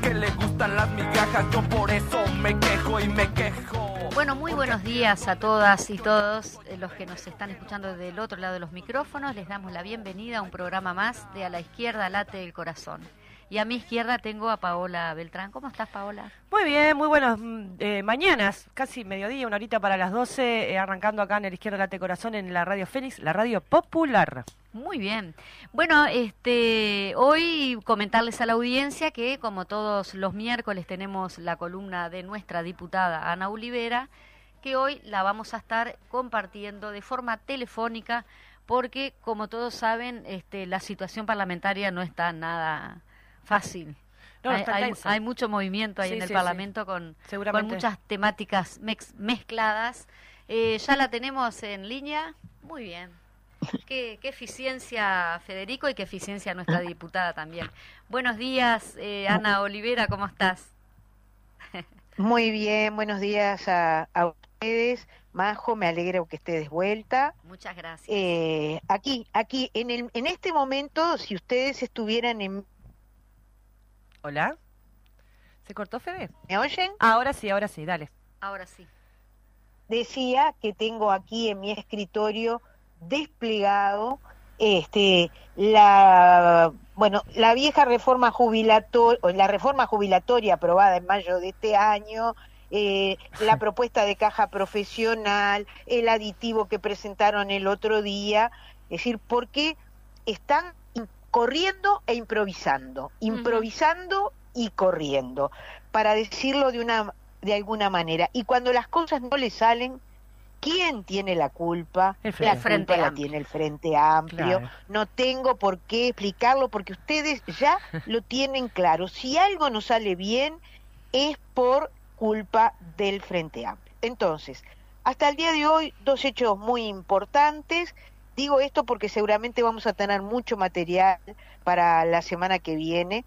que le gustan las migajas. Yo por eso me quejo y me quejo. Bueno, muy buenos días a todas y todos eh, los que nos están escuchando del otro lado de los micrófonos. Les damos la bienvenida a un programa más de A la izquierda late el corazón. Y a mi izquierda tengo a Paola Beltrán. ¿Cómo estás, Paola? Muy bien, muy buenas mm, eh, mañanas, casi mediodía, una horita para las 12, eh, arrancando acá en el izquierda Late Corazón en la Radio Fénix, la radio popular. Muy bien. Bueno, este, hoy comentarles a la audiencia que como todos los miércoles tenemos la columna de nuestra diputada Ana Olivera, que hoy la vamos a estar compartiendo de forma telefónica porque como todos saben, este, la situación parlamentaria no está nada fácil. No, hay, hay- mucho movimiento ahí Sí, en el sí, Parlamento con, con muchas temáticas mex- mezcladas. Eh, ya la tenemos en línea. Muy bien. Qué, qué eficiencia, Federico, y qué eficiencia nuestra diputada también. Buenos días, eh, Ana Olivera, ¿cómo estás? Muy bien, buenos días a, a ustedes. Majo, me alegro que estés de vuelta. Muchas gracias. Eh, aquí, aquí, en, el, en este momento, si ustedes estuvieran en... Hola. ¿Se cortó, Fede? ¿Me oyen? Ahora sí, ahora sí, dale. Ahora sí. Decía que tengo aquí en mi escritorio desplegado este la bueno la vieja reforma jubilatoria la reforma jubilatoria aprobada en mayo de este año eh, la propuesta de caja profesional el aditivo que presentaron el otro día es decir porque están in- corriendo e improvisando improvisando y corriendo para decirlo de una de alguna manera y cuando las cosas no le salen ¿Quién tiene la culpa? El la Frente culpa Amplio. la tiene el Frente Amplio. Claro. No tengo por qué explicarlo porque ustedes ya lo tienen claro. Si algo no sale bien es por culpa del Frente Amplio. Entonces, hasta el día de hoy, dos hechos muy importantes. Digo esto porque seguramente vamos a tener mucho material para la semana que viene,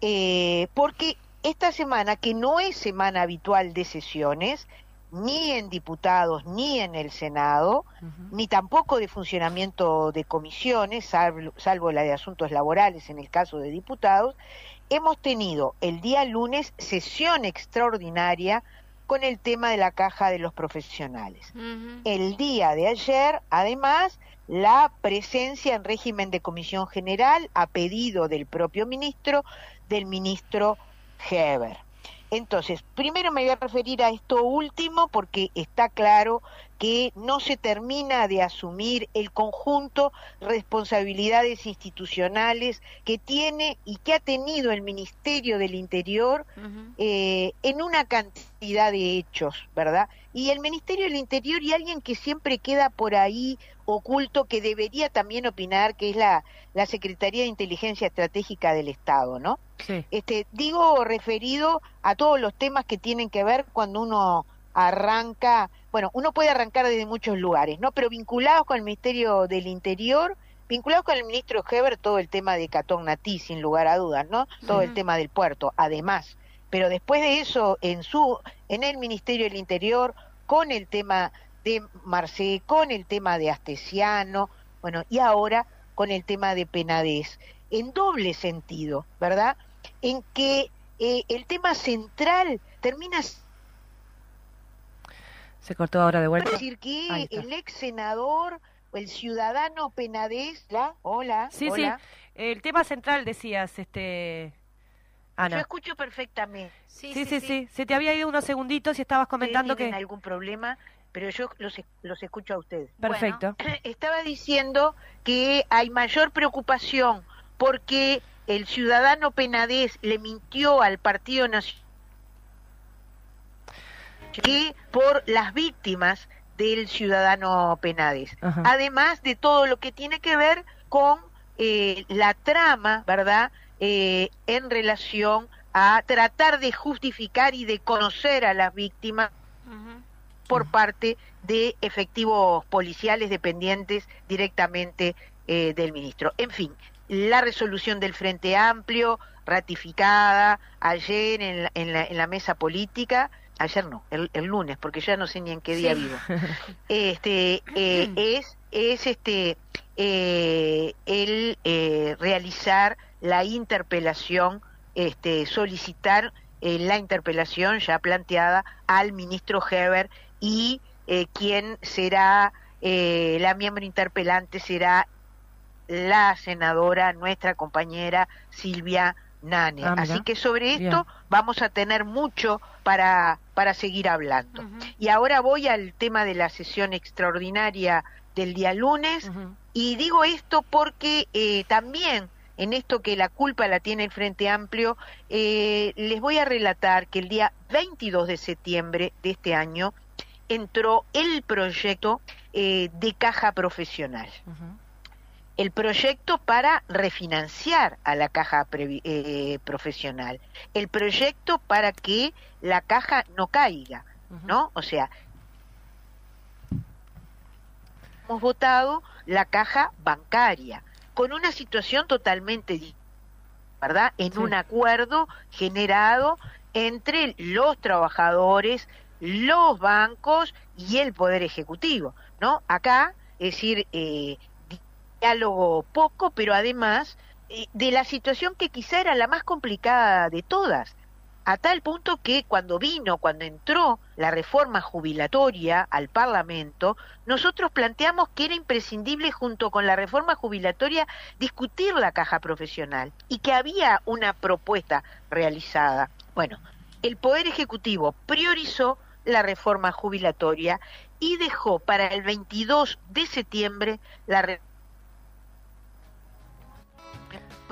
eh, porque esta semana, que no es semana habitual de sesiones, ni en diputados ni en el Senado, ni tampoco de funcionamiento de comisiones, salvo, salvo la de asuntos laborales en el caso de diputados, hemos tenido el día lunes sesión extraordinaria con el tema de la caja de los profesionales. El día de ayer, además, la presencia en régimen de comisión general a pedido del propio ministro, del ministro Heber. Entonces, primero me voy a referir a esto último porque está claro que no se termina de asumir el conjunto responsabilidades institucionales que tiene y que ha tenido el Ministerio del Interior eh, en una cantidad de hechos, ¿verdad? Y el Ministerio del Interior y alguien que siempre queda por ahí oculto que debería también opinar, que es la, la Secretaría de Inteligencia Estratégica del Estado, ¿no? Sí. Este, digo referido a todos los temas que tienen que ver cuando uno arranca, bueno, uno puede arrancar desde muchos lugares, ¿no? Pero vinculados con el Ministerio del Interior, vinculados con el ministro Heber, todo el tema de Catón Natí, sin lugar a dudas, ¿no? Todo el tema del puerto, además. Pero después de eso, en su, en el Ministerio del Interior, con el tema de Marcé, con el tema de Astesiano, bueno, y ahora con el tema de Penades, en doble sentido, ¿verdad? En que eh, el tema central termina Se cortó ahora de vuelta. decir que el ex senador, el ciudadano Penades, ¿la? hola, Sí, hola. sí. El tema central decías, este Ana. Yo escucho perfectamente. Sí, sí, sí, Se te había ido unos segunditos y estabas comentando ¿Tienen que... algún problema, pero yo los, los escucho a ustedes. Perfecto. Estaba diciendo que hay mayor preocupación porque el ciudadano penadez le mintió al Partido Nacional que por las víctimas del ciudadano penadez. Ajá. Además de todo lo que tiene que ver con eh, la trama, ¿verdad? Eh, en relación a tratar de justificar y de conocer a las víctimas por parte de efectivos policiales dependientes directamente eh, del ministro. En fin, la resolución del Frente Amplio, ratificada ayer en la, en la, en la mesa política, ayer no, el, el lunes, porque ya no sé ni en qué día Sí. vivo, este, eh, es, es este, eh, el eh, realizar la interpelación, este, solicitar eh, la interpelación ya planteada al ministro Heber y eh, quien será eh, la miembro interpelante será la senadora, nuestra compañera Silvia Nane. Ah. Así que sobre Bien. esto vamos a tener mucho para, para seguir hablando. Y ahora voy al tema de la sesión extraordinaria del día lunes. Y digo esto porque eh, también en esto que la culpa la tiene el Frente Amplio, eh, les voy a relatar que el día 22 de septiembre de este año entró el proyecto eh, de caja profesional. El proyecto para refinanciar a la caja previ- eh, profesional. El proyecto para que la caja no caiga. ¿no? O sea, hemos votado la caja bancaria con una situación totalmente ¿verdad? En Sí. un acuerdo generado entre los trabajadores, los bancos y el poder ejecutivo, ¿no? Acá, es decir, eh, diálogo poco, pero además eh, de la situación que quizá era la más complicada de todas, a tal punto que cuando vino, cuando entró la reforma jubilatoria al Parlamento, nosotros planteamos que era imprescindible junto con la reforma jubilatoria discutir la caja profesional y que había una propuesta realizada. Bueno, el Poder Ejecutivo priorizó la reforma jubilatoria y dejó para el 22 de septiembre la reforma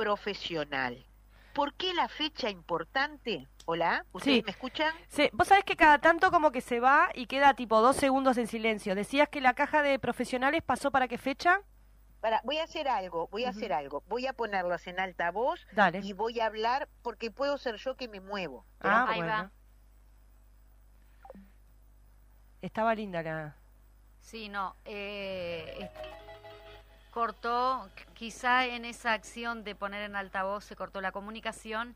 profesional. ¿Por qué la fecha importante? Hola, ¿ustedes Sí. me escuchan? Sí, vos sabés que cada tanto como que se va y queda tipo dos segundos en silencio. Decías que la caja de profesionales pasó para qué fecha? Para, voy a hacer algo, voy a hacer algo. Voy a ponerlas en alta voz Dale. y voy a hablar porque puedo ser yo que me muevo. Ah, Ahí bueno. va. Estaba linda la... Sí, no. eh, cortó, qu- quizá en esa acción de poner en altavoz se cortó la comunicación.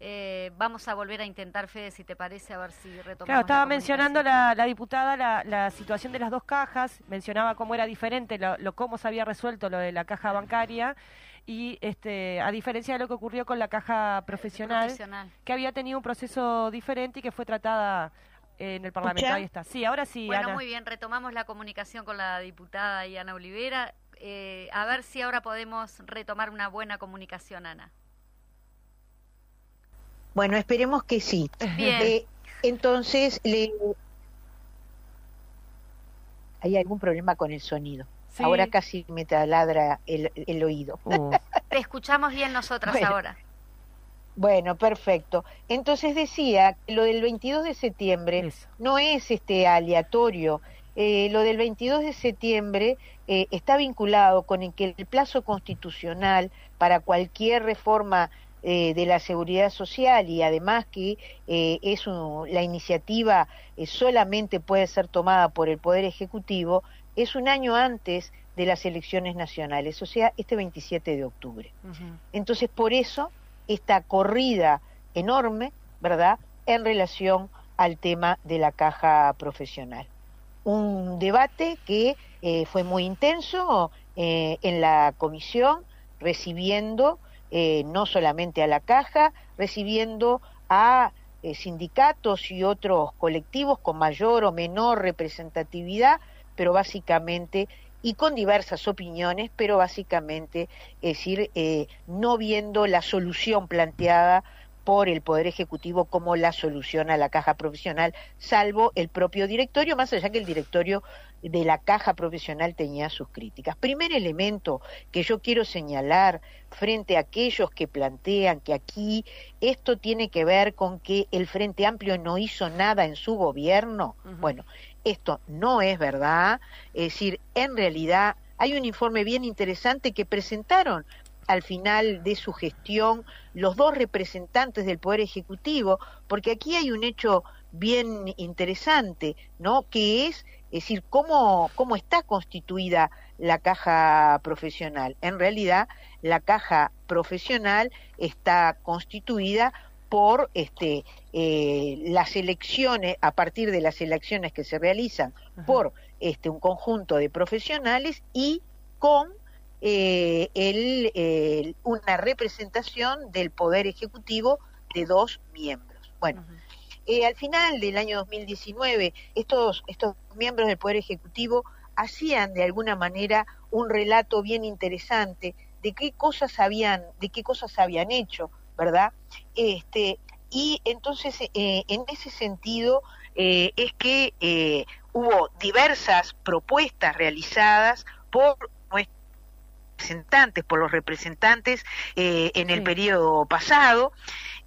Eh, vamos a volver a intentar, Fede, si te parece, a ver si retomamos. Claro, estaba la mencionando la, la diputada la, la situación de las dos cajas, mencionaba cómo era diferente, lo, lo- cómo se había resuelto lo de la caja bancaria y este a diferencia de lo que ocurrió con la caja profesional, Profesional. que había tenido un proceso diferente y que fue tratada en el Parlamento. ¿Escucha? Ahí está. Sí, ahora sí, Bueno, Ana. muy bien, retomamos la comunicación con la diputada y Ana Olivera. Eh, a ver si ahora podemos retomar una buena comunicación, Ana. Bueno, esperemos que sí. Bien. Eh, entonces, le... ¿hay algún problema con el sonido? Sí. Ahora casi me taladra el, el oído. Uh, Te escuchamos bien nosotras Bueno. ahora. Bueno, perfecto. Entonces decía, que lo del 22 de septiembre eso. no es este aleatorio. Eh, lo del 22 de septiembre eh, está vinculado con el que el plazo constitucional para cualquier reforma eh, de la seguridad social y además que eh, es un- la iniciativa solamente puede ser tomada por el Poder Ejecutivo, es un año antes de las elecciones nacionales, o sea, este 27 de octubre. Entonces, por eso, esta corrida enorme, ¿verdad?, en relación al tema de la caja profesional. Un debate que eh, fue muy intenso eh, en la comisión, recibiendo eh, no solamente a la caja, recibiendo a eh, sindicatos y otros colectivos con mayor o menor representatividad, pero básicamente y con diversas opiniones, pero básicamente, es decir, eh, no viendo la solución planteada por el Poder Ejecutivo como la solución a la caja profesional, salvo el propio directorio, más allá que el directorio de la caja profesional tenía sus críticas. Primer elemento que yo quiero señalar frente a aquellos que plantean que aquí esto tiene que ver con que el Frente Amplio no hizo nada en su gobierno. Bueno, esto no es verdad. Es decir, en realidad hay un informe bien interesante que presentaron al final de su gestión los dos representantes del Poder Ejecutivo, porque aquí hay un hecho bien interesante, ¿no? Que es, es decir, cómo, cómo está constituida la caja profesional. En realidad, la caja profesional está constituida por este, eh, las elecciones, a partir de las elecciones que se realizan por este, un conjunto de profesionales y con eh, el, una representación del Poder Ejecutivo de dos miembros. Bueno, eh, al final del año 2019, estos, estos miembros del Poder Ejecutivo hacían de alguna manera un relato bien interesante de qué cosas habían, de qué cosas habían hecho, ¿verdad? Este, y entonces, eh, en ese sentido, es que hubo diversas propuestas realizadas por representantes, por los representantes eh, en el periodo pasado,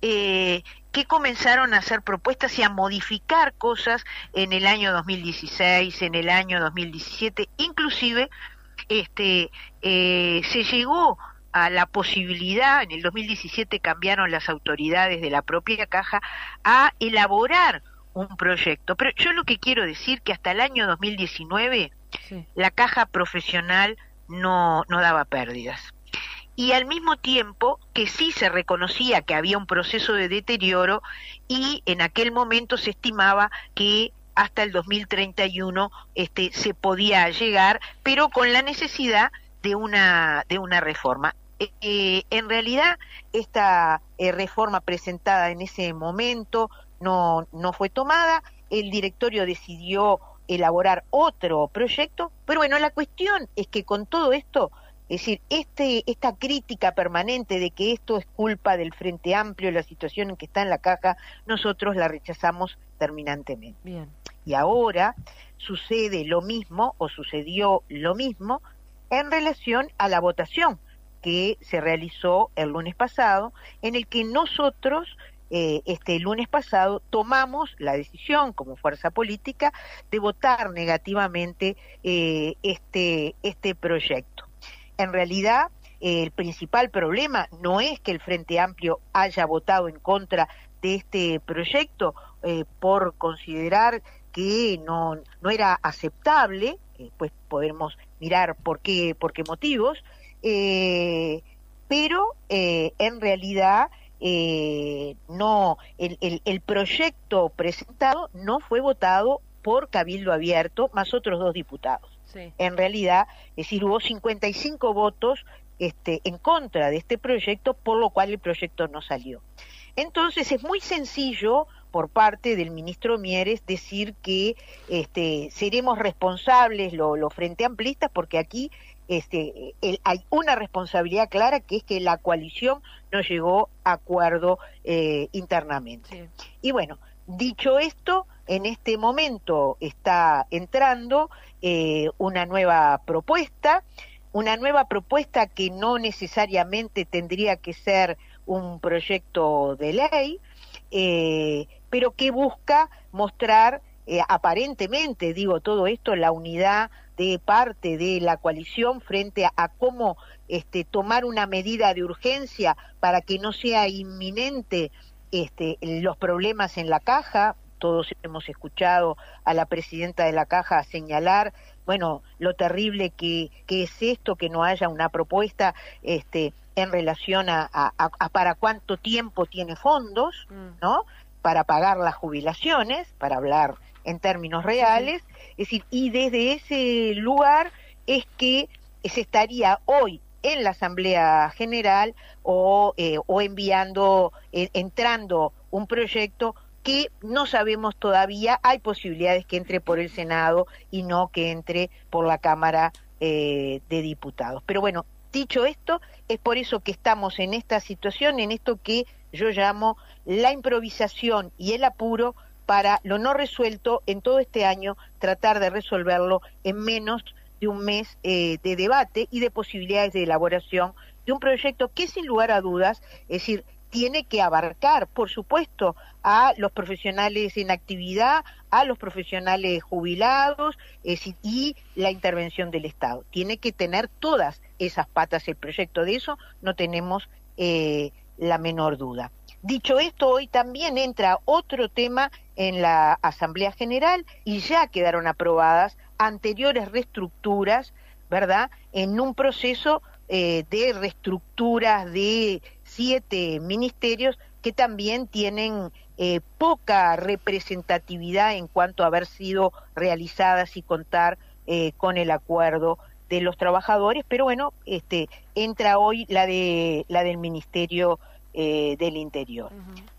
eh, que comenzaron a hacer propuestas y a modificar cosas en el año 2016, en el año 2017, inclusive este, eh, se llegó a la posibilidad, en el 2017 cambiaron las autoridades de la propia caja, a elaborar un proyecto. Pero yo lo que quiero decir que hasta el año 2019 la caja profesional no, no daba pérdidas. Y al mismo tiempo que sí se reconocía que había un proceso de deterioro y en aquel momento se estimaba que hasta el 2031 este, se podía llegar, pero con la necesidad de una, de una reforma. Eh, eh, en realidad, esta eh, reforma presentada en ese momento no, no fue tomada, el directorio decidió elaborar otro proyecto, pero bueno, la cuestión es que con todo esto, es decir, este, esta crítica permanente de que esto es culpa del Frente Amplio, la situación en que está en la caja, nosotros la rechazamos terminantemente. Bien. Y ahora sucede lo mismo, o sucedió lo mismo, en relación a la votación que se realizó el lunes pasado, en el que nosotros eh, este lunes pasado tomamos la decisión como fuerza política de votar negativamente eh, este, este proyecto. En realidad, el principal problema no es que el Frente Amplio haya votado en contra de este proyecto eh, por considerar que no, no era aceptable, pues podemos mirar por qué, por qué motivos, pero en realidad eh, no, el, proyecto presentado no fue votado por Cabildo Abierto, más otros dos diputados. En realidad, es decir, hubo 55 votos este, en contra de este proyecto, por lo cual el proyecto no salió. Entonces, es muy sencillo por parte del ministro Mieres decir que este, seremos responsables los lo frente amplistas porque aquí este, hay una responsabilidad clara que es que la coalición no llegó a acuerdo eh, internamente. Y bueno, dicho esto, en este momento está entrando eh, una nueva propuesta, una nueva propuesta que no necesariamente tendría que ser un proyecto de ley, eh, pero que busca mostrar aparentemente, digo todo esto, la unidad de parte de la coalición frente a, cómo este, tomar una medida de urgencia para que no sea inminente este, los problemas en la caja. Todos hemos escuchado a la presidenta de la caja señalar, bueno, lo terrible que, que es esto, que no haya una propuesta este, en relación a, a, para cuánto tiempo tiene fondos, mm. ¿no? Para pagar las jubilaciones, para hablar en términos reales, es decir, y desde ese lugar es que se estaría hoy en la Asamblea General o, eh, o enviando, eh, entrando un proyecto que no sabemos todavía, hay posibilidades que entre por el Senado y no que entre por la Cámara eh, de Diputados. Pero bueno, dicho esto, es por eso que estamos en esta situación, en esto que yo llamo la improvisación y el apuro para lo no resuelto en todo este año, tratar de resolverlo en menos de un mes eh, de debate y de posibilidades de elaboración de un proyecto que sin lugar a dudas, es decir, tiene que abarcar, por supuesto, a los profesionales en actividad, a los profesionales jubilados y la intervención del Estado. Tiene que tener todas esas patas el proyecto. De eso no tenemos eh, la menor duda. Dicho esto, hoy también entra otro tema en la Asamblea General y ya quedaron aprobadas anteriores reestructuras, ¿verdad?, en un proceso eh, de reestructuras de siete ministerios que también tienen eh, poca representatividad en cuanto a haber sido realizadas y contar eh, con el acuerdo de los trabajadores, pero bueno, este entra hoy la de la del Ministerio eh, del Interior.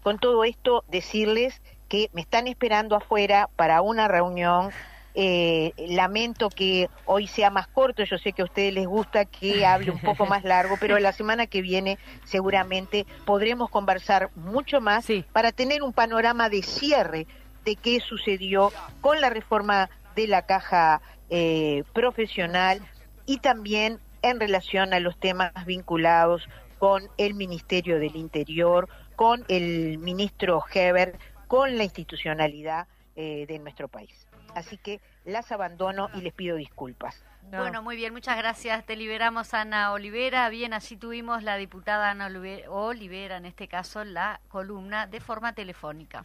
Con todo esto, decirles que me están esperando afuera para una reunión eh, lamento que hoy sea más corto, yo sé que a ustedes les gusta que hable un poco más largo, pero la semana que viene seguramente podremos conversar mucho más para tener un panorama de cierre de qué sucedió con la reforma de la caja eh, profesional y también en relación a los temas vinculados con el Ministerio del Interior, con el ministro Heber, con la institucionalidad eh, de nuestro país así que las abandono y les pido disculpas. Bueno, muy bien, muchas gracias. Te liberamos, Ana Olivera. Bien, así tuvimos la diputada Ana Olivera, en este caso, la columna de forma telefónica.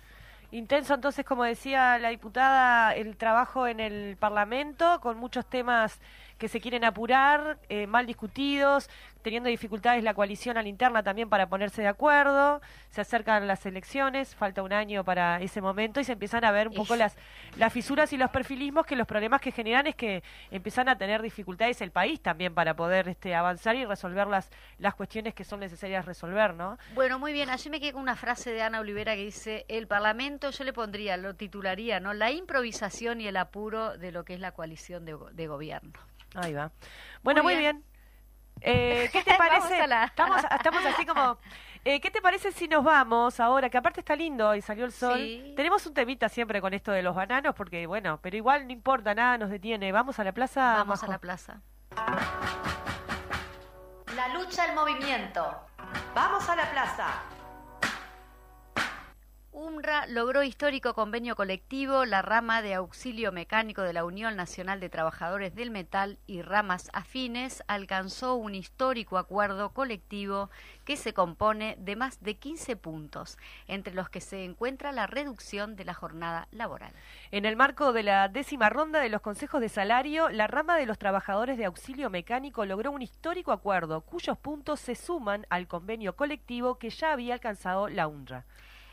Intenso, entonces, como decía la diputada, el trabajo en el Parlamento con muchos temas que se quieren apurar, eh, mal discutidos, teniendo dificultades la coalición a la interna también para ponerse de acuerdo, se acercan las elecciones, falta un año para ese momento y se empiezan a ver un poco las, las fisuras y los perfilismos que los problemas que generan es que empiezan a tener dificultades el país también para poder este, avanzar y resolver las, las cuestiones que son necesarias resolver, ¿no? Bueno, muy bien, allí me quedé con una frase de Ana Olivera que dice, el Parlamento, yo le pondría, lo titularía, ¿no? La improvisación y el apuro de lo que es la coalición de, de gobierno. Ahí va. Bueno, muy, bien. Eh, ¿Qué te parece? estamos, estamos así como... Eh, ¿Qué te parece si nos vamos ahora? Que aparte está lindo y salió el sol. Tenemos un temita siempre con esto de los bananos, porque bueno, pero igual no importa, nada nos detiene. ¿Vamos a la plaza? Vamos a la plaza. La lucha, el movimiento. Vamos a la plaza. UMRA logró histórico convenio colectivo, la rama de auxilio mecánico de la Unión Nacional de Trabajadores del Metal y ramas afines alcanzó un histórico acuerdo colectivo que se compone de más de 15 puntos, entre los que se encuentra la reducción de la jornada laboral. En el marco de la décima ronda de los consejos de salario, la rama de los trabajadores de auxilio mecánico logró un histórico acuerdo cuyos puntos se suman al convenio colectivo que ya había alcanzado la UNRWA.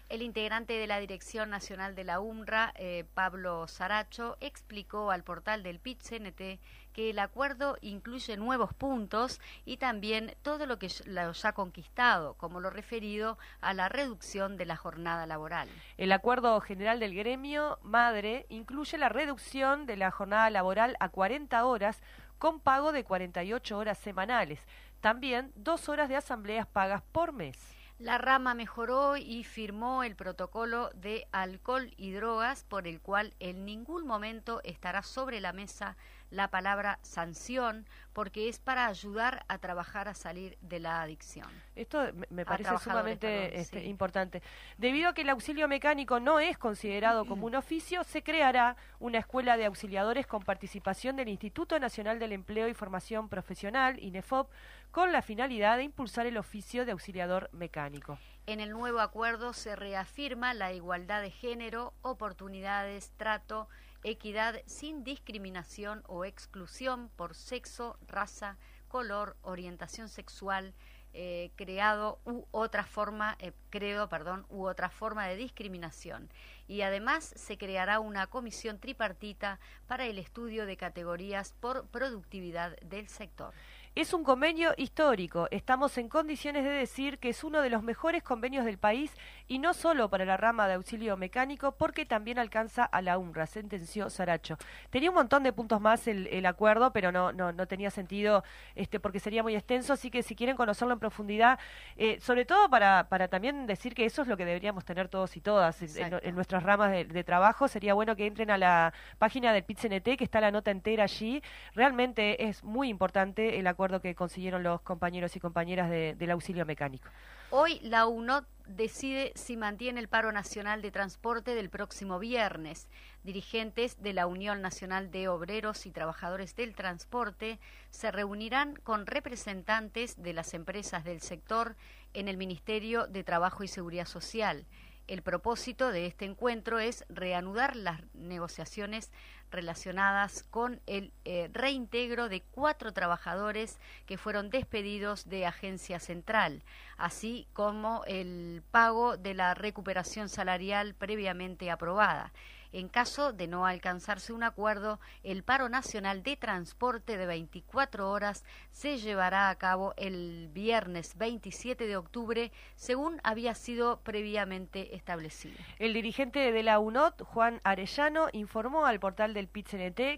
El integrante de la Dirección Nacional de la UMRA, eh, Pablo Saracho, explicó al portal del PIT-CNT que el acuerdo incluye nuevos puntos y también todo lo que lo ha conquistado, como lo referido a la reducción de la jornada laboral. El acuerdo general del gremio madre incluye la reducción de la jornada laboral a 40 horas con pago de 48 horas semanales. También dos horas de asambleas pagas por mes. La rama mejoró y firmó el protocolo de alcohol y drogas por el cual en ningún momento estará sobre la mesa la palabra sanción porque es para ayudar a trabajar a salir de la adicción. Esto me parece sumamente este, importante. Debido a que el auxilio mecánico no es considerado como un oficio, se creará una escuela de auxiliadores con participación del Instituto Nacional del Empleo y Formación Profesional, INEFOP, con la finalidad de impulsar el oficio de auxiliador mecánico. En el nuevo acuerdo se reafirma la igualdad de género, oportunidades, trato, equidad sin discriminación o exclusión por sexo, raza, color, orientación sexual, eh, creado u otra forma, eh, creo, perdón, u otra forma de discriminación. Y además se creará una comisión tripartita para el estudio de categorías por productividad del sector. Es un convenio histórico. Estamos en condiciones de decir que es uno de los mejores convenios del país y no solo para la rama de auxilio mecánico, porque también alcanza a la UNRWA, sentenció Saracho. Tenía un montón de puntos más el, acuerdo, pero no, no, no, tenía sentido este, porque sería muy extenso, así que si quieren conocerlo en profundidad, eh, sobre todo para, para también decir que eso es lo que deberíamos tener todos y todas en, nuestras ramas de, trabajo, sería bueno que entren a la página del PITCNT, que está la nota entera allí. Realmente es muy importante el acuerdo que consiguieron los compañeros y compañeras del auxilio mecánico. Hoy la UNOT decide si mantiene el paro nacional de transporte del próximo viernes. Dirigentes de la Unión Nacional de Obreros y Trabajadores del Transporte se reunirán con representantes de las empresas del sector en el Ministerio de Trabajo y Seguridad Social. El propósito de este encuentro es reanudar las negociaciones relacionadas con el eh, reintegro de cuatro trabajadores que fueron despedidos de Agencia Central, así como el pago de la recuperación salarial previamente aprobada. En caso de no alcanzarse un acuerdo, el paro nacional de transporte de 24 horas se llevará a cabo el viernes 27 de octubre, según había sido previamente establecido. El dirigente de la UNOT, Juan Arellano, informó al portal del pit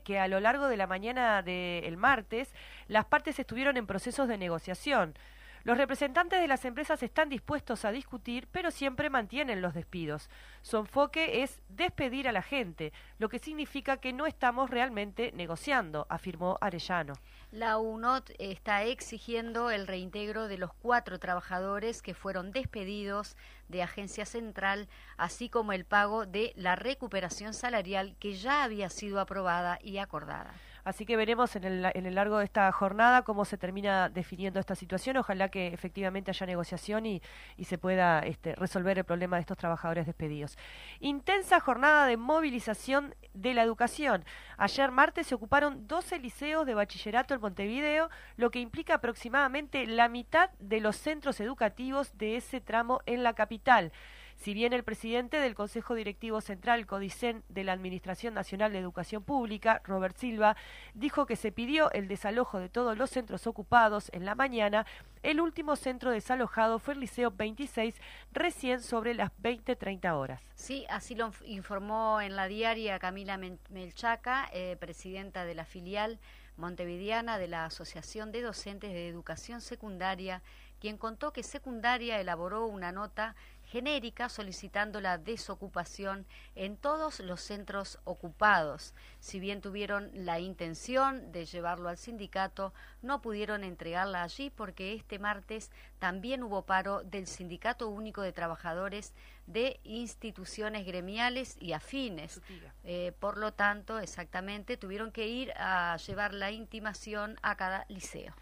que a lo largo de la mañana del martes las partes estuvieron en procesos de negociación. Los representantes de las empresas están dispuestos a discutir, pero siempre mantienen los despidos. Su enfoque es despedir a la gente, lo que significa que no estamos realmente negociando, afirmó Arellano. La UNOT está exigiendo el reintegro de los cuatro trabajadores que fueron despedidos de Agencia Central, así como el pago de la recuperación salarial que ya había sido aprobada y acordada. Así que veremos en el, en el largo de esta jornada cómo se termina definiendo esta situación. Ojalá que efectivamente haya negociación y, se pueda este, resolver el problema de estos trabajadores despedidos. Intensa jornada de movilización de la educación. Ayer martes se ocuparon 12 liceos de bachillerato en Montevideo, lo que implica aproximadamente la mitad de los centros educativos de ese tramo en la capital. Si bien el presidente del Consejo Directivo Central Codicen de la Administración Nacional de Educación Pública, Robert Silva, dijo que se pidió el desalojo de todos los centros ocupados en la mañana, el último centro desalojado fue el Liceo 26, recién sobre las 20-30 horas. Sí, así lo informó en la diaria Camila Melchaca, eh, presidenta de la filial montevideana de la Asociación de Docentes de Educación Secundaria, quien contó que Secundaria elaboró una nota genérica solicitando la desocupación en todos los centros ocupados. Si bien tuvieron la intención de llevarlo al sindicato, no pudieron entregarla allí porque este martes también hubo paro del Sindicato Único de Trabajadores de instituciones gremiales y afines. Eh, por lo tanto, exactamente, tuvieron que ir a llevar la intimación a cada liceo.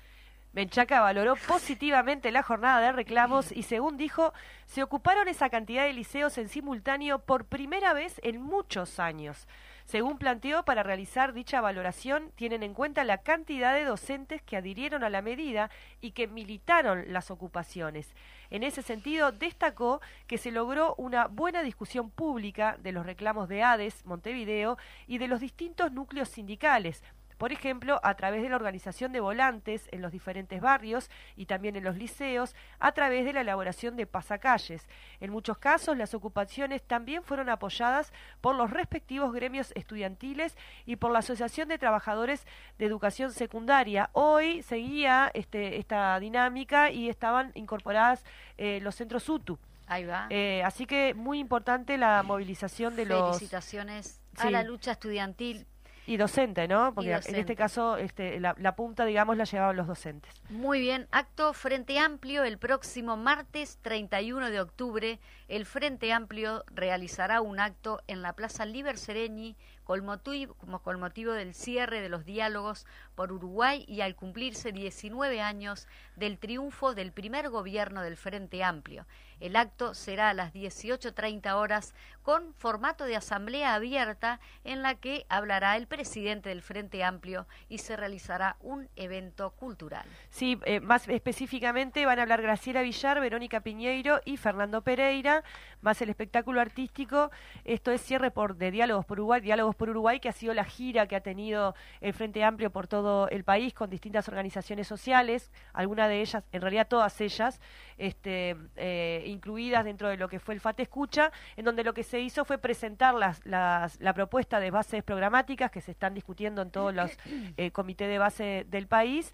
Menchaca valoró positivamente la jornada de reclamos y según dijo, se ocuparon esa cantidad de liceos en simultáneo por primera vez en muchos años. Según planteó, para realizar dicha valoración tienen en cuenta la cantidad de docentes que adhirieron a la medida y que militaron las ocupaciones. En ese sentido, destacó que se logró una buena discusión pública de los reclamos de ADES, Montevideo y de los distintos núcleos sindicales, por ejemplo, a través de la organización de volantes en los diferentes barrios y también en los liceos, a través de la elaboración de pasacalles. En muchos casos, las ocupaciones también fueron apoyadas por los respectivos gremios estudiantiles y por la Asociación de Trabajadores de Educación Secundaria. Hoy seguía este, esta dinámica y estaban incorporadas eh, los centros UTU. Ahí va. Eh, así que muy importante la movilización de los... Felicitaciones a la lucha estudiantil y docente, ¿no? Porque en este caso este, la, la, punta, digamos, la llevaban los docentes. Muy bien, acto Frente Amplio el próximo martes 31 de octubre. El Frente Amplio realizará un acto en la Plaza Liber Sereni con motivo, del cierre de los diálogos por Uruguay y al cumplirse 19 años del triunfo del primer gobierno del Frente Amplio. El acto será a las 18.30 horas con formato de asamblea abierta en la que hablará el presidente del Frente Amplio y se realizará un evento cultural. Sí, eh, más específicamente van a hablar Graciela Villar, Verónica Piñeiro y Fernando Pereira, más el espectáculo artístico. Esto es cierre por de Diálogos por Uruguay, Diálogos por Uruguay, que ha sido la gira que ha tenido el Frente Amplio por todo el país con distintas organizaciones sociales, algunas de ellas, en realidad todas ellas, este, eh, incluidas dentro de lo que fue el FAT Escucha, en donde lo que se hizo fue presentar las, la propuesta de bases programáticas que se están discutiendo en todos los eh, comités de base del país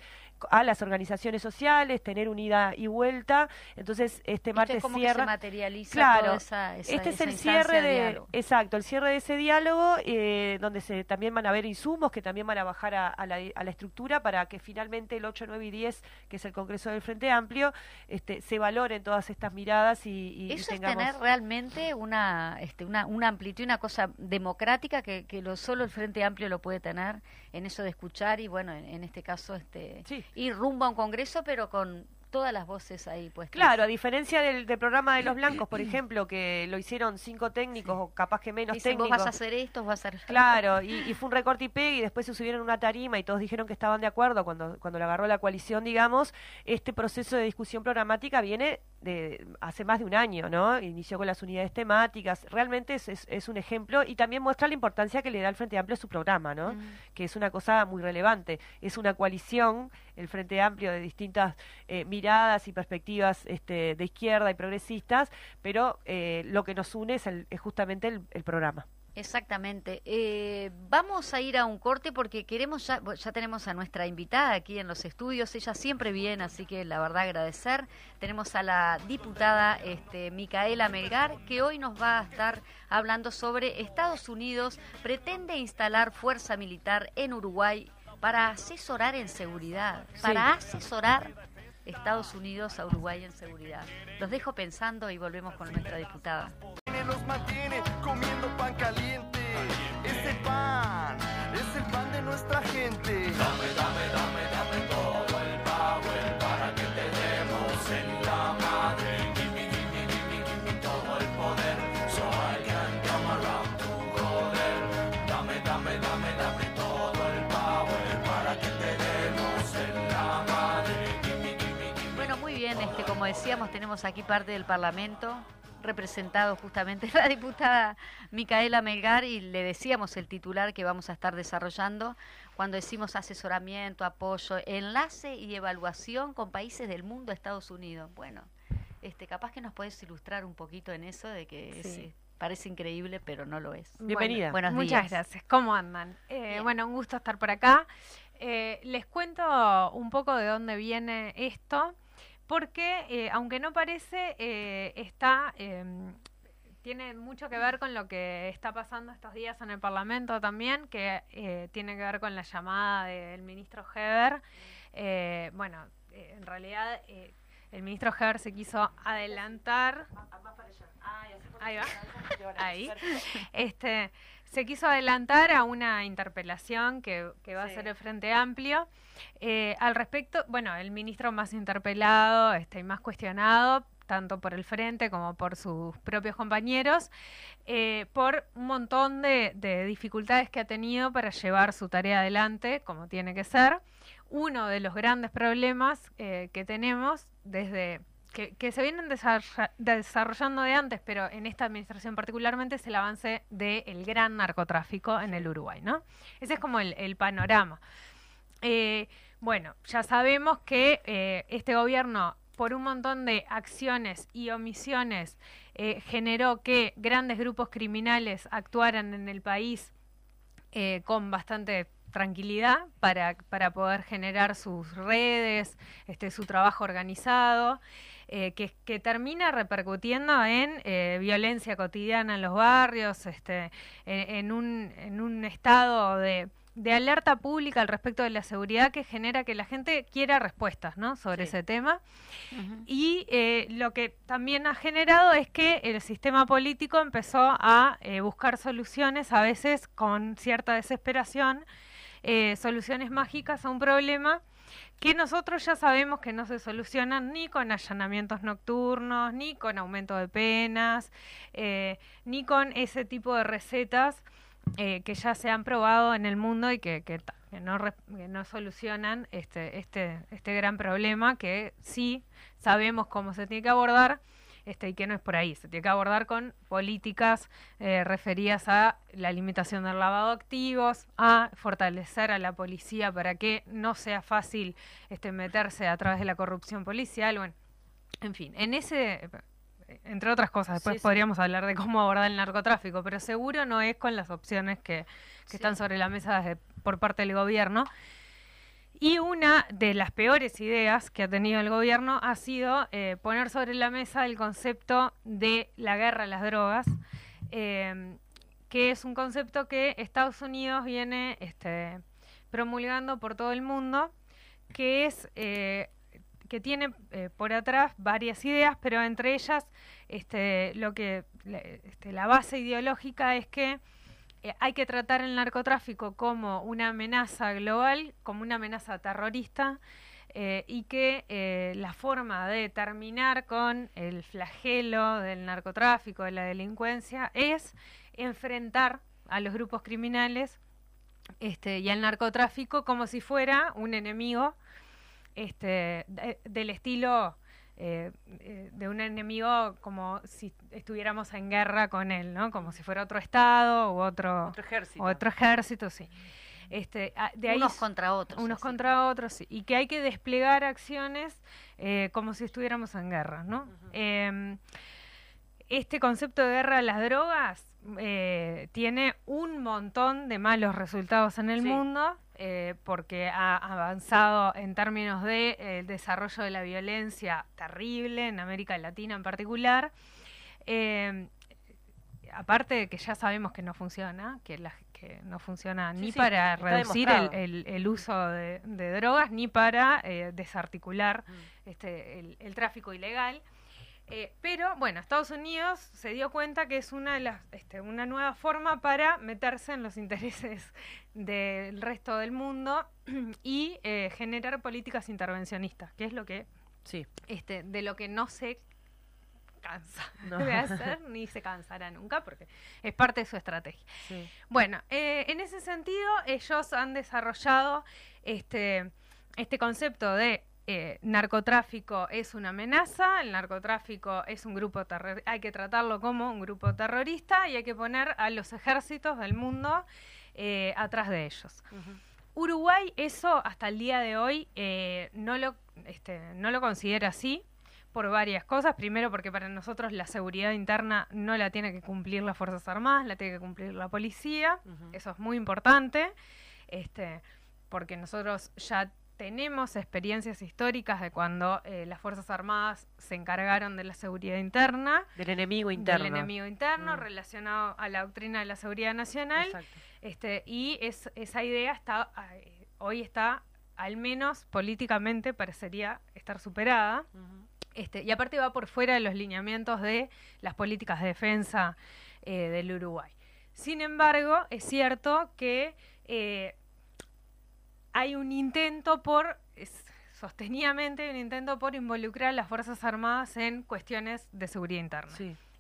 a las organizaciones sociales, tener unida y vuelta. Entonces, este martes cierra. materializa claro, esa, este es el cierre de, exacto, el cierre de ese diálogo, eh, donde se también van a haber insumos que también van a bajar a, la, a, la, estructura para que finalmente el 8, 9 y 10, que es el Congreso del Frente Amplio, este, se valoren todas estas miradas y, eso es tener realmente una, este, una, una amplitud, una cosa democrática que, que lo, solo el Frente Amplio lo puede tener en eso de escuchar y bueno, en, en este caso, este, sí ir rumbo a un congreso, pero con todas las voces ahí pues Claro, a diferencia del, programa de los blancos, por ejemplo, que lo hicieron cinco técnicos o capaz que menos técnicos. Vos vas a hacer esto, vas a hacer Claro, y, fue un recorte y pegue y después se subieron una tarima y todos dijeron que estaban de acuerdo cuando, cuando le agarró la coalición, digamos. Este proceso de discusión programática viene de hace más de un año, ¿no? Inició con las unidades temáticas. Realmente es, es, un ejemplo y también muestra la importancia que le da el Frente Amplio a su programa, ¿no? Que es una cosa muy relevante. Es una coalición, el Frente Amplio, de distintas eh, miradas y perspectivas este, de izquierda y progresistas, pero eh, lo que nos une es, es justamente el programa. Exactamente. Eh, vamos a ir a un corte porque queremos ya, ya tenemos a nuestra invitada aquí en los estudios. Ella siempre viene, así que la verdad agradecer. Tenemos a la diputada este, Micaela Melgar que hoy nos va a estar hablando sobre Estados Unidos pretende instalar fuerza militar en Uruguay para asesorar en seguridad, para asesorar Estados Unidos a Uruguay en seguridad. Los dejo pensando y volvemos con nuestra diputada los mantiene comiendo pan caliente. Ese pan es el pan de nuestra gente. Dame, dame, dame, decíamos, tenemos aquí parte del Parlamento representado justamente la diputada Micaela Melgar y le decíamos el titular que vamos a estar desarrollando cuando decimos asesoramiento, apoyo, enlace y evaluación con países del mundo, Estados Unidos. Bueno, este, capaz que nos puedes ilustrar un poquito en eso de que eh, parece increíble, pero no lo es. Bienvenida. Bueno, Muchas gracias. ¿Cómo andan? Eh, bueno, un gusto estar por acá. Eh, les cuento un poco de dónde viene esto porque eh, aunque no parece, eh, está em, tiene mucho que ver con lo que está pasando estos días en el Parlamento también, que eh, tiene que ver con la llamada del ministro Heber. bueno, en realidad el ministro Heber se quiso adelantar. Ahí va. Ahí. Este, se quiso adelantar a una interpelación que, va a ser el Frente Amplio. Eh, al respecto, bueno, el ministro más interpelado este, y más cuestionado, tanto por el Frente como por sus propios compañeros, eh, por un montón de, dificultades que ha tenido para llevar su tarea adelante, como tiene que ser. Uno de los grandes problemas eh, que tenemos desde que, se vienen desarrollando de antes, pero en esta administración particularmente es el avance del gran narcotráfico en el Uruguay, ¿no? Ese es como el, panorama. Eh, bueno, ya sabemos que eh, este gobierno, por un montón de acciones y omisiones, eh, generó que grandes grupos criminales actuaran en el país con bastante tranquilidad para, para poder generar sus redes, este, su trabajo organizado. Eh, que, termina repercutiendo en eh, violencia cotidiana en los barrios, este, en, un, en un estado de, alerta pública al respecto de la seguridad que genera que la gente quiera respuestas ¿no? sobre ese tema. Y eh, lo que también ha generado es que el sistema político empezó a buscar soluciones, a veces con cierta desesperación, soluciones mágicas a un problema que nosotros ya sabemos que no se solucionan ni con allanamientos nocturnos, ni con aumento de penas, eh, ni con ese tipo de recetas eh, que ya se han probado en el mundo y que, que, no, no, solucionan este, este, este gran problema que sí sabemos cómo se tiene que abordar este, y que no es por ahí. Se tiene que abordar con políticas eh, referidas a la limitación del lavado de activos, a fortalecer a la policía para que no sea fácil este, meterse a través de la corrupción policial. Bueno, en fin, en ese, entre otras cosas, después podríamos hablar de cómo abordar el narcotráfico, pero seguro no es con las opciones que, están sobre la mesa por parte del gobierno. Y una de las peores ideas que ha tenido el gobierno ha sido eh, poner sobre la mesa el concepto de la guerra a las drogas, em, que es un concepto que Estados Unidos viene este, promulgando por todo el mundo, que es eh, que tiene eh, por atrás varias ideas, pero entre ellas este, lo que este, la base ideológica es que eh, hay que tratar el narcotráfico como una amenaza global, como una amenaza terrorista, eh, y que la forma de terminar con el flagelo del narcotráfico, de la delincuencia, es enfrentar a los grupos criminales este, y al narcotráfico como si fuera un enemigo este, del estilo eh, eh, de un enemigo como si estuviéramos en guerra con él, ¿no? Como si fuera otro estado u otro, ejército. otro ejército, sí. Este, ah, de ahí unos contra otros. Unos contra otros, sí. Y que hay que desplegar acciones eh, como si estuviéramos en guerra, ¿no? Em, este concepto de guerra a las drogas tiene un montón de malos resultados en el mundo eh, porque ha avanzado en términos de eh, desarrollo de la violencia terrible en América Latina en particular. Eh, aparte de que ya sabemos que no funciona, que, que no funciona ni para reducir el, uso de, drogas, ni para desarticular mm. este, el, tráfico ilegal. Eh, pero bueno, Estados Unidos se dio cuenta que es una, de las, este, una nueva forma para meterse en los intereses del resto del mundo y eh, generar políticas intervencionistas, que es lo que sí. este, de lo que no se cansa de hacer ni se cansará nunca porque es parte de su estrategia. Bueno, eh, en ese sentido ellos han desarrollado este, este concepto de eh, narcotráfico es una amenaza, el narcotráfico es un grupo terrorista, hay que tratarlo como un grupo terrorista y hay que poner a los ejércitos del mundo eh, atrás de ellos. Uruguay eso hasta el día de hoy eh, no, lo, este, no lo considera así por varias cosas. Primero porque para nosotros la seguridad interna no la tiene que cumplir las Fuerzas Armadas, la tiene que cumplir la policía. Eso es muy importante. Este, porque nosotros ya tenemos experiencias históricas de cuando eh, las Fuerzas Armadas se encargaron de la seguridad interna. Del enemigo interno. Del enemigo interno, mm. relacionado a la doctrina de la seguridad nacional. Este, y es, esa idea está eh, hoy está, al menos políticamente, parecería estar superada. este, y aparte va por fuera de los lineamientos de las políticas de defensa eh, del Uruguay. Sin embargo, es cierto que hay un intento por, sostenidamente, un intento por involucrar a las Fuerzas Armadas en cuestiones de seguridad interna.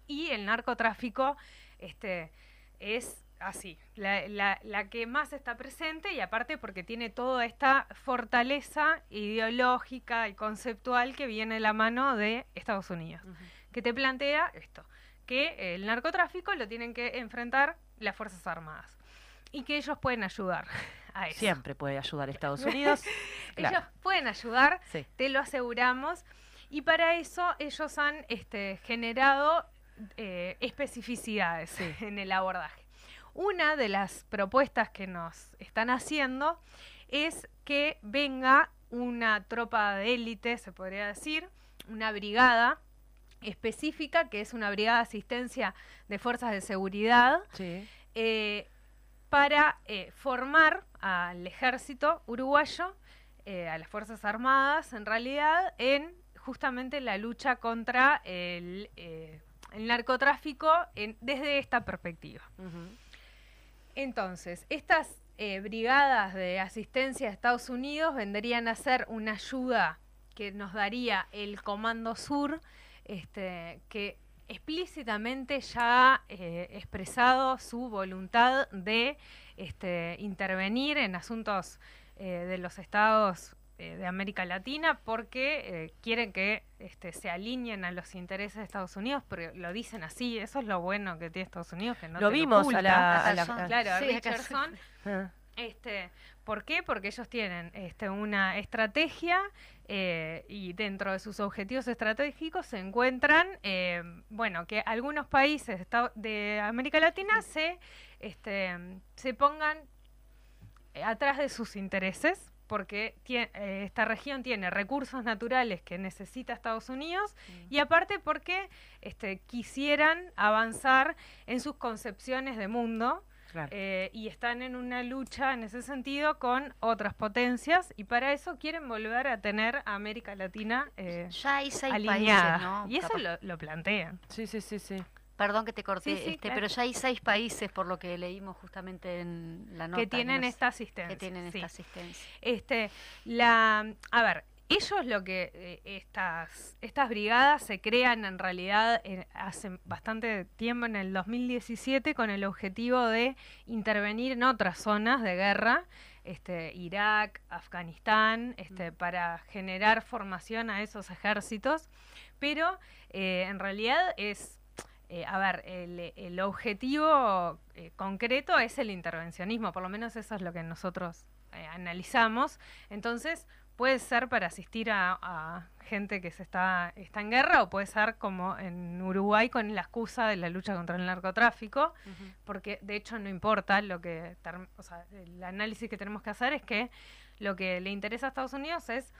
Y el narcotráfico este, es así, la, la, que más está presente y aparte porque tiene toda esta fortaleza ideológica y conceptual que viene de la mano de Estados Unidos, que te plantea esto, que el narcotráfico lo tienen que enfrentar las Fuerzas Armadas y que ellos pueden ayudar. Siempre puede ayudar Estados Unidos. ellos pueden ayudar, te lo aseguramos. Y para eso ellos han este, generado eh, especificidades en el abordaje. Una de las propuestas que nos están haciendo es que venga una tropa de élite, se podría decir, una brigada específica, que es una brigada de asistencia de fuerzas de seguridad, eh, para eh, formar al ejército uruguayo, eh, a las Fuerzas Armadas, en realidad, en justamente la lucha contra el, eh, narcotráfico desde esta perspectiva. Entonces, estas brigadas de asistencia de Estados Unidos vendrían a ser una ayuda que nos daría el Comando Sur, este, que explícitamente ya ha eh, expresado su voluntad de este, intervenir en asuntos eh, de los estados eh, de América Latina porque eh, quieren que este, se alineen a los intereses de Estados Unidos, pero lo dicen así, eso es lo bueno que tiene Estados Unidos, que no lo te vimos lo a la, a la- Claro, Sí, Richardson. Este, ¿Por qué? Porque ellos tienen este, una estrategia eh, y dentro de sus objetivos estratégicos se encuentran, eh, bueno, que algunos países de América Latina se, este, se pongan eh, atrás de sus intereses, porque tie- eh, esta región tiene recursos naturales que necesita Estados Unidos y aparte porque este, quisieran avanzar en sus concepciones de mundo Claro. eh, y están en una lucha en ese sentido con otras potencias y para eso quieren volver a tener a América Latina eh, Ya hay seis alineada. países, ¿no? Y eso lo, lo plantean. Sí, sí, sí, sí. Perdón que te corté, Sí, sí, este, claro. pero ya hay seis países, por lo que leímos justamente en la nota. que tienen ¿no? esta asistencia. Que tienen sí. esta asistencia. Este, la, a ver, ellos lo que eh, estas estas brigadas se crean en realidad eh, hace bastante tiempo en el 2017 con el objetivo de intervenir en otras zonas de guerra, este, Irak, Afganistán, este, para generar formación a esos ejércitos, pero eh, en realidad es eh, a ver, el, el objetivo eh, concreto es el intervencionismo, por lo menos eso es lo que nosotros eh, analizamos. Entonces, puede ser para asistir a, a gente que se está, está en guerra o puede ser como en Uruguay con la excusa de la lucha contra el narcotráfico, porque de hecho no importa lo que, o sea, el análisis que tenemos que hacer es que lo que le interesa a Estados Unidos es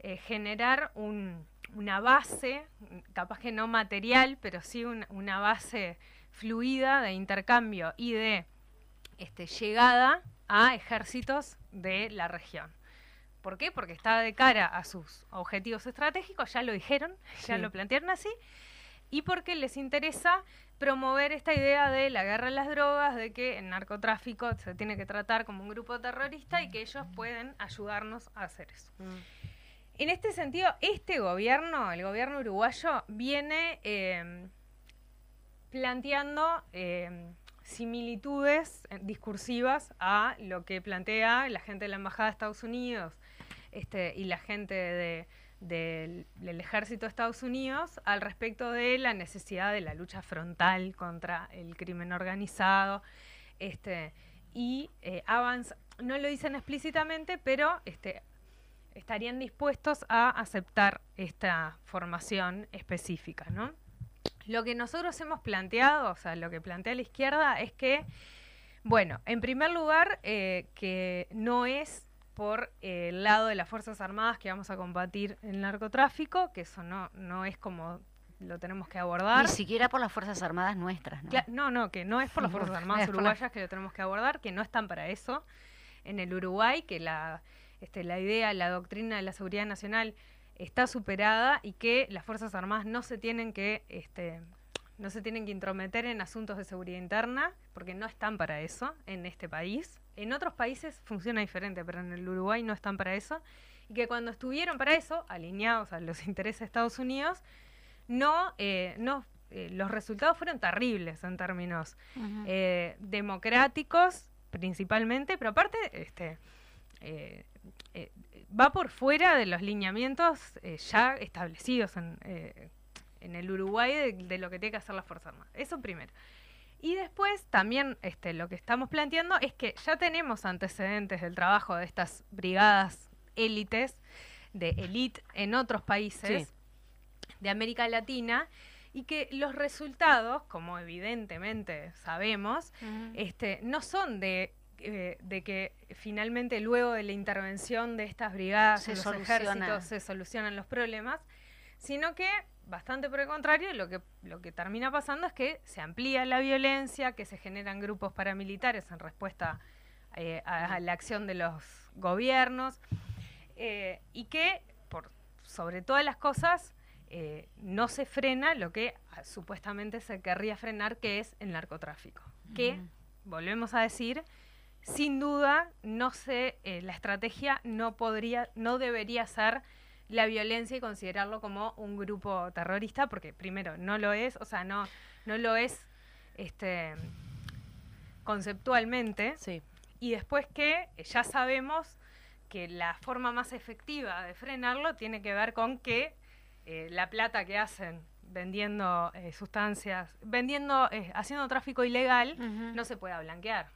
eh, generar un- una base, capaz que no material, pero sí un- una base fluida de intercambio y de este, llegada a ejércitos de la región. ¿Por qué? Porque está de cara a sus objetivos estratégicos, ya lo dijeron, ya lo plantearon así, y porque les interesa promover esta idea de la guerra a las drogas, de que el narcotráfico se tiene que tratar como un grupo terrorista y que ellos pueden ayudarnos a hacer eso. En este sentido, este gobierno, el gobierno uruguayo, viene eh, planteando eh, similitudes eh, discursivas a lo que plantea la gente de la Embajada de Estados Unidos este, y la gente de- del, ejército de Estados Unidos al respecto de la necesidad de la lucha frontal contra el crimen organizado este, y eh, no lo dicen explícitamente, pero este, estarían dispuestos a aceptar esta formación específica, ¿no? Lo que nosotros hemos planteado, o sea, lo que plantea la izquierda es que, bueno, en primer lugar, eh, que no es por eh, el lado de las Fuerzas Armadas que vamos a combatir el narcotráfico, que eso no, no es como lo tenemos que abordar. Ni siquiera por las Fuerzas Armadas nuestras, ¿no? Cla- No, no, que no es por las Fuerzas Armadas uruguayas que lo tenemos que abordar, que no están para eso. En el Uruguay, que la, este, la idea, la doctrina de la seguridad nacional está superada y que las Fuerzas Armadas no se tienen que, este, no se tienen que intrometer en asuntos de seguridad interna, porque no están para eso en este país. En otros países funciona diferente, pero en el Uruguay no están para eso. Y que cuando estuvieron para eso, alineados a los intereses de Estados Unidos, no, eh, no eh, los resultados fueron terribles en términos eh, democráticos principalmente, pero aparte este, eh, va por fuera de los lineamientos eh, ya establecidos en, eh, en el Uruguay de, de lo que tiene que hacer la Fuerza Armada. Eso primero. Y después también este, lo que estamos planteando es que ya tenemos antecedentes del trabajo de estas brigadas élites, de élite en otros países Sí. de América Latina y que los resultados, como evidentemente sabemos, este, no son de, eh, de que finalmente luego de la intervención de estas brigadas Se en los soluciona. ejércitos se solucionan los problemas, sino que bastante por el contrario, lo que, lo que termina pasando es que se amplía la violencia, que se generan grupos paramilitares en respuesta eh, a, a la acción de los gobiernos eh, y que por sobre todas las cosas eh, no se frena lo que ah, supuestamente se querría frenar, que es el narcotráfico. Que, volvemos a decir, sin duda, no sé, eh, la estrategia no podría, no debería ser la violencia y considerarlo como un grupo terrorista, porque primero no lo es, o sea, no, no lo es este conceptualmente, Sí. y después que ya sabemos que la forma más efectiva de frenarlo tiene que ver con que eh, la plata que hacen vendiendo eh, sustancias, vendiendo, eh, haciendo tráfico ilegal, no se pueda blanquear.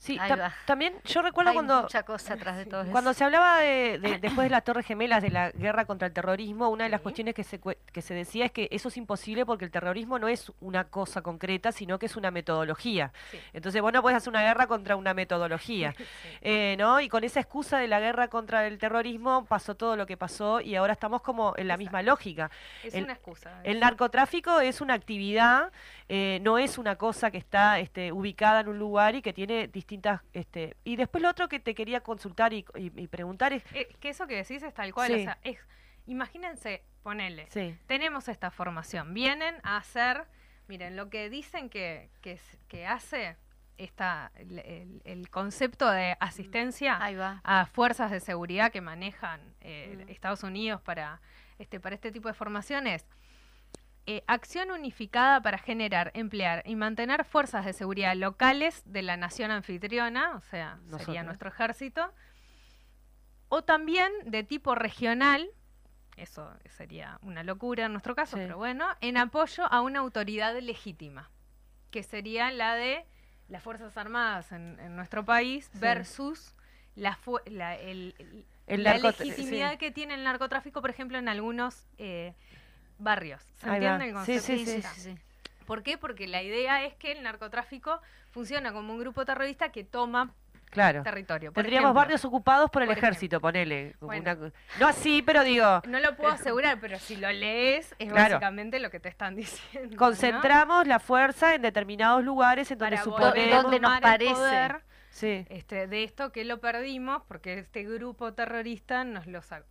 Sí, también yo recuerdo cuando mucha cosa atrás de todo cuando se hablaba de, después de las Torres Gemelas de la guerra contra el terrorismo, una de las cuestiones que se que se decía es que eso es imposible porque el terrorismo no es una cosa concreta, sino que es una metodología. Entonces, vos no puedes hacer una guerra contra una metodología, eh, ¿no? Y con esa excusa de la guerra contra el terrorismo pasó todo lo que pasó y ahora estamos como en la misma lógica. Es una excusa. El narcotráfico es una actividad, eh, no es una cosa que está este, ubicada en un lugar y que tiene distintas. Este, y después lo otro que te quería consultar y, preguntar es... Eh, que eso que decís es tal cual, o sea, es, imagínense, ponele, tenemos esta formación, vienen a hacer, miren, lo que dicen que, que, que hace esta, el, concepto de asistencia a fuerzas de seguridad que manejan eh, Estados Unidos para este, para este tipo de formaciones eh, acción unificada para generar, emplear y mantener fuerzas de seguridad locales de la nación anfitriona, o sea, sería nuestro ejército, o también de tipo regional, eso sería una locura en nuestro caso, pero bueno, en apoyo a una autoridad legítima, que sería la de las Fuerzas Armadas en, nuestro país versus la, la, legitimidad que tiene el narcotráfico, por ejemplo, en algunos... Eh, barrios. ¿Se entiende el concepto? Sí, sí, sí, ¿Por qué? Porque la idea es que el narcotráfico funciona como un grupo terrorista que toma claro. territorio. Tendríamos barrios ocupados por el ejército, ponele. No así, pero digo... No lo puedo asegurar, pero si lo lees es básicamente lo que te están diciendo. Concentramos la fuerza en determinados lugares en donde suponemos... Donde nos parece. sí. este, de esto que lo perdimos porque este grupo terrorista nos lo sacó.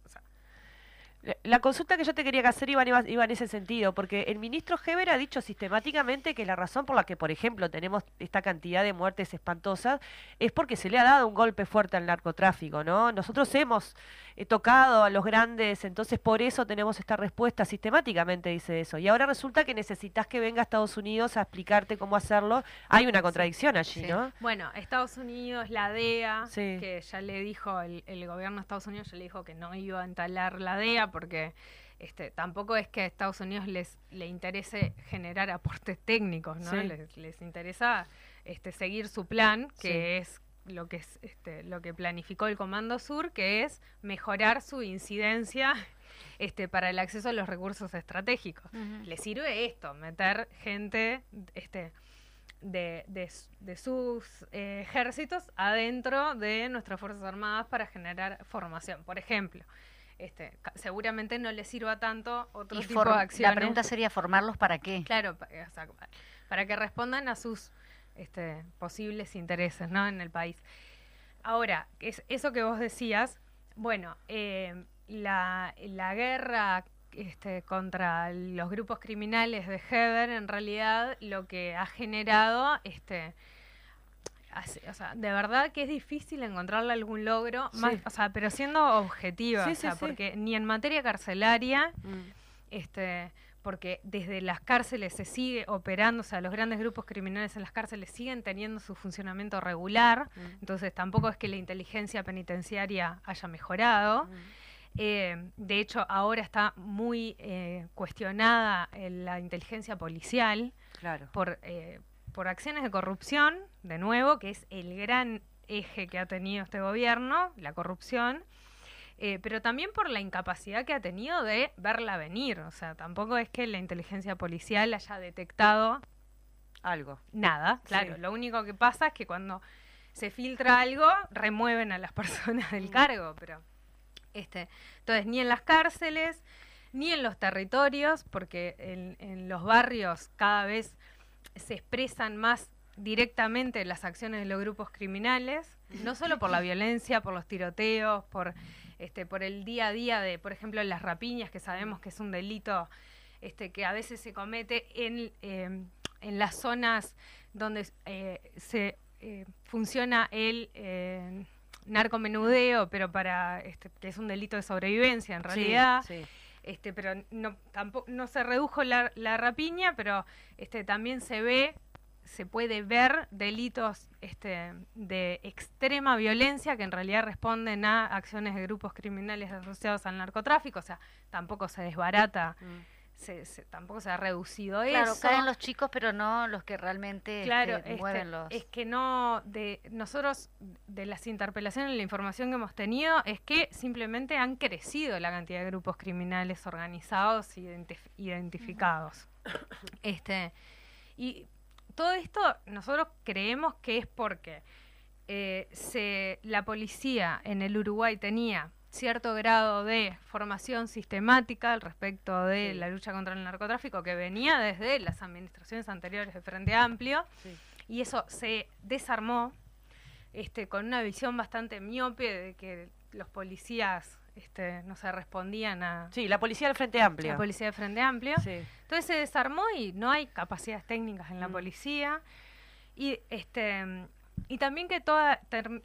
La consulta que yo te quería hacer iba, iba, en ese sentido, porque el ministro Heber ha dicho sistemáticamente que la razón por la que, por ejemplo, tenemos esta cantidad de muertes espantosas es porque se le ha dado un golpe fuerte al narcotráfico, ¿no? Nosotros hemos eh, tocado a los grandes, entonces por eso tenemos esta respuesta sistemáticamente, dice eso. Y ahora resulta que necesitas que venga a Estados Unidos a explicarte cómo hacerlo. Hay una contradicción allí, ¿no? Bueno, Estados Unidos, la DEA, que ya le dijo, el, el gobierno de Estados Unidos ya le dijo que no iba a entalar la DEA porque este, tampoco es que a Estados Unidos les le interese generar aportes técnicos, ¿no? Les, interesa este, seguir su plan, que es lo que es este, lo que planificó el Comando Sur, que es mejorar su incidencia este, para el acceso a los recursos estratégicos. Les sirve esto, meter gente este, de, de, sus eh, ejércitos adentro de nuestras Fuerzas Armadas para generar formación. Por ejemplo, este, seguramente no les sirva tanto otro tipo de acciones. La pregunta sería formarlos para qué. Claro, para que respondan a sus este, posibles intereses ¿no? en el país. Ahora, es eso que vos decías, bueno, eh, la, la, guerra este, contra los grupos criminales de Heber en realidad lo que ha generado este, o sea, de verdad que es difícil encontrarle algún logro, más, o sea, pero siendo objetiva, o sea, porque ni en materia carcelaria, mm. este, porque desde las cárceles se sigue operando, o sea, los grandes grupos criminales en las cárceles siguen teniendo su funcionamiento regular, mm. entonces tampoco es que la inteligencia penitenciaria haya mejorado. Mm. Eh, de hecho, ahora está muy eh, cuestionada la inteligencia policial claro. por, eh, por acciones de corrupción, de nuevo, que es el gran eje que ha tenido este gobierno, la corrupción, eh, pero también por la incapacidad que ha tenido de verla venir. O sea, tampoco es que la inteligencia policial haya detectado algo. Nada, claro. Lo único que pasa es que cuando se filtra algo, remueven a las personas del cargo, pero este, entonces ni en las cárceles, ni en los territorios, porque en, en los barrios cada vez se expresan más directamente las acciones de los grupos criminales, no solo por la violencia, por los tiroteos, por este, por el día a día de, por ejemplo, las rapiñas, que sabemos que es un delito este, que a veces se comete en, em, en las zonas donde eh, se eh, funciona el eh, narcomenudeo, pero para este, que es un delito de sobrevivencia en realidad. Este, pero no, tampoco, no se redujo la, la rapiña, pero este, también se ve se puede ver delitos este, de extrema violencia que en realidad responden a acciones de grupos criminales asociados al narcotráfico, o sea, tampoco se desbarata. Mm se, tampoco se ha reducido claro, eso. caen los chicos, pero no los que realmente claro, este, mueven los... Es que no, de nosotros, de las interpelaciones, la información que hemos tenido, es que simplemente han crecido la cantidad de grupos criminales organizados e identificados. este Y todo esto nosotros creemos que es porque eh, se, la policía en el Uruguay tenía cierto grado de formación sistemática al respecto de la lucha contra el narcotráfico que venía desde las administraciones anteriores de Frente Amplio y eso se desarmó este, con una visión bastante miope de que los policías este, no se respondían a... Sí, la policía del Frente Amplio. La policía del Frente Amplio. Entonces se desarmó y no hay capacidades técnicas en la mm. policía. Y este y también que toda,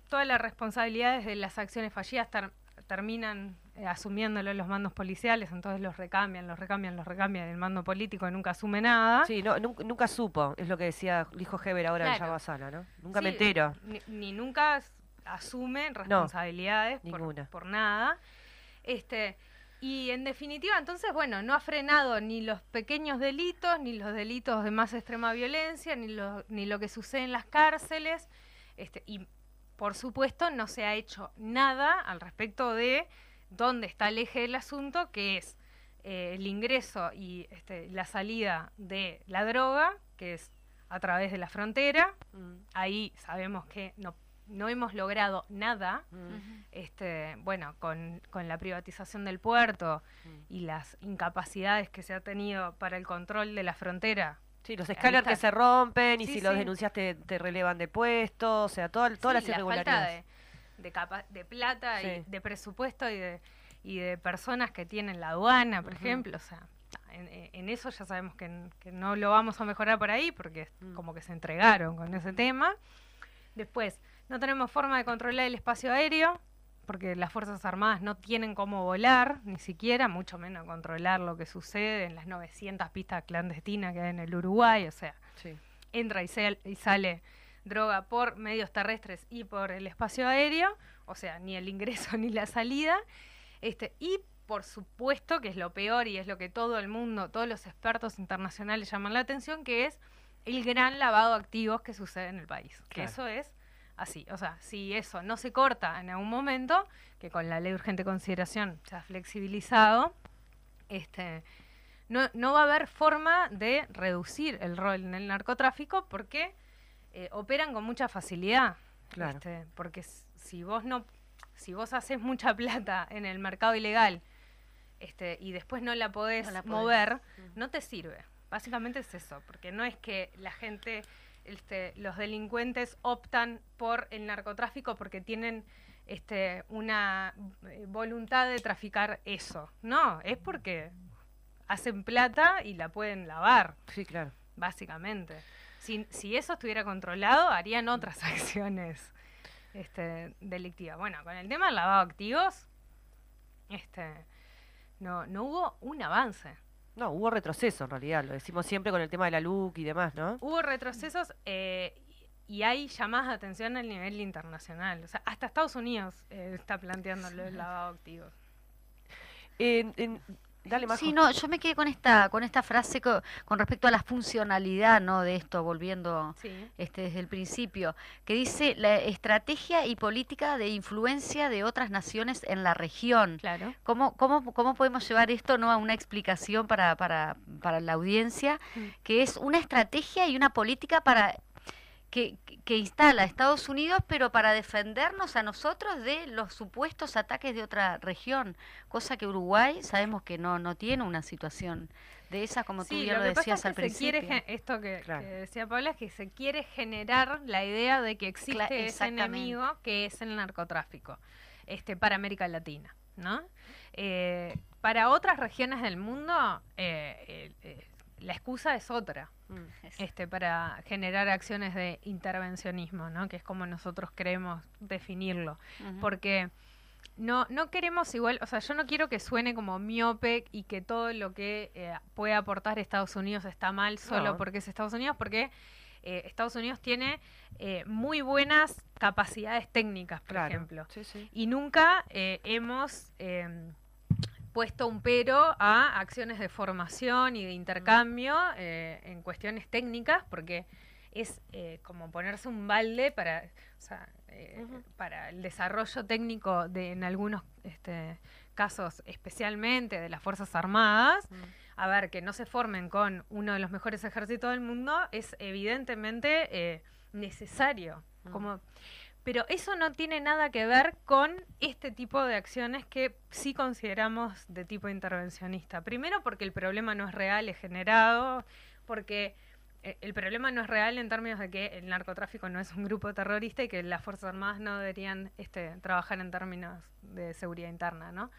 todas las responsabilidades de las acciones fallidas terminan eh, asumiéndolo los mandos policiales, entonces los recambian, los recambian, los recambian, el mando político nunca asume nada. Sí, no, nunca, supo, es lo que decía, dijo Heber ahora en Yabasana, ¿no? Nunca me entero. Ni, nunca asume responsabilidades por, por, nada. Este, y en definitiva, entonces, bueno, no ha frenado ni los pequeños delitos, ni los delitos de más extrema violencia, ni lo, ni lo que sucede en las cárceles. Este, y por supuesto, no se ha hecho nada al respecto de dónde está el eje del asunto, que es eh, el ingreso y este, la salida de la droga, que es a través de la frontera. Mm. Ahí sabemos que no, no hemos logrado nada. Mm. este, bueno, con, con, la privatización del puerto mm. y las incapacidades que se ha tenido para el control de la frontera Sí, los escáneres que se rompen y si los denunciaste te, relevan de puesto, o sea, todas las irregularidades. de, de, de plata y de presupuesto y de, y de personas que tienen la aduana, por ejemplo, o sea, en, eso ya sabemos que, no lo vamos a mejorar por ahí porque mm. como que se entregaron con ese tema. Después, no tenemos forma de controlar el espacio aéreo, porque las Fuerzas Armadas no tienen cómo volar, ni siquiera, mucho menos controlar lo que sucede en las 900 pistas clandestinas que hay en el Uruguay, o sea, entra y, y sale droga por medios terrestres y por el espacio aéreo, o sea, ni el ingreso ni la salida, este, y por supuesto que es lo peor y es lo que todo el mundo, todos los expertos internacionales llaman la atención, que es el gran lavado de activos que sucede en el país, que eso es así. O sea, si eso no se corta en algún momento, que con la ley de urgente consideración se ha flexibilizado, este, no, no va a haber forma de reducir el rol en el narcotráfico porque eh, operan con mucha facilidad. Claro. Este, porque si vos no, si vos haces mucha plata en el mercado ilegal este, y después no la podés, mover, no te sirve. Básicamente es eso, porque no es que la gente este, los delincuentes optan por el narcotráfico porque tienen este, una voluntad de traficar eso. No, es porque hacen plata y la pueden lavar. Sí, claro. Básicamente. Si, si eso estuviera controlado, harían otras acciones este, delictivas. Bueno, con el tema del lavado de activos, este, no, no hubo un avance. No, hubo retroceso en realidad, lo decimos siempre con el tema de la LUC y demás, ¿no? Hubo retrocesos eh, y hay llamadas de atención a nivel internacional. O sea, hasta Estados Unidos eh, está planteando el lavado activo. en, Dale, Sí, no, yo me quedé con esta con esta frase con, respecto a la funcionalidad, ¿no? De esto, volviendo este, desde el principio, que dice la estrategia y política de influencia de otras naciones en la región. Claro. ¿Cómo, cómo, cómo podemos llevar esto no a una explicación para, para, para la audiencia, mm. que es una estrategia y una política para que, que, instala Estados Unidos, pero para defendernos a nosotros de los supuestos ataques de otra región, cosa que Uruguay sabemos que no, no tiene una situación de esa, como tú ya lo, decías al principio. esto que, decía Paula es que se quiere generar la idea de que existe ese enemigo que es el narcotráfico este, para América Latina, ¿no? Eh, para otras regiones del mundo, eh, eh, la excusa es otra mm. este para generar acciones de intervencionismo no que es como nosotros queremos definirlo. Porque no no queremos igual o sea yo no quiero que suene como miope y que todo lo que eh, puede aportar Estados Unidos está mal solo porque es Estados Unidos porque eh, Estados Unidos tiene eh, muy buenas capacidades técnicas, por ejemplo. Y nunca hemos em, puesto un pero a acciones de formación y de intercambio en cuestiones técnicas, porque es como ponerse un balde para, para el desarrollo técnico de en algunos este, casos especialmente de las Fuerzas Armadas, a ver, que no se formen con uno de los mejores ejércitos del mundo es evidentemente eh, necesario. Como, pero eso no tiene nada que ver con este tipo de acciones que sí consideramos de tipo intervencionista. Primero porque el problema no es real, es generado, porque eh, el problema no es real en términos de que el narcotráfico no es un grupo terrorista y que las Fuerzas Armadas no deberían este, trabajar en términos de seguridad interna, ¿no?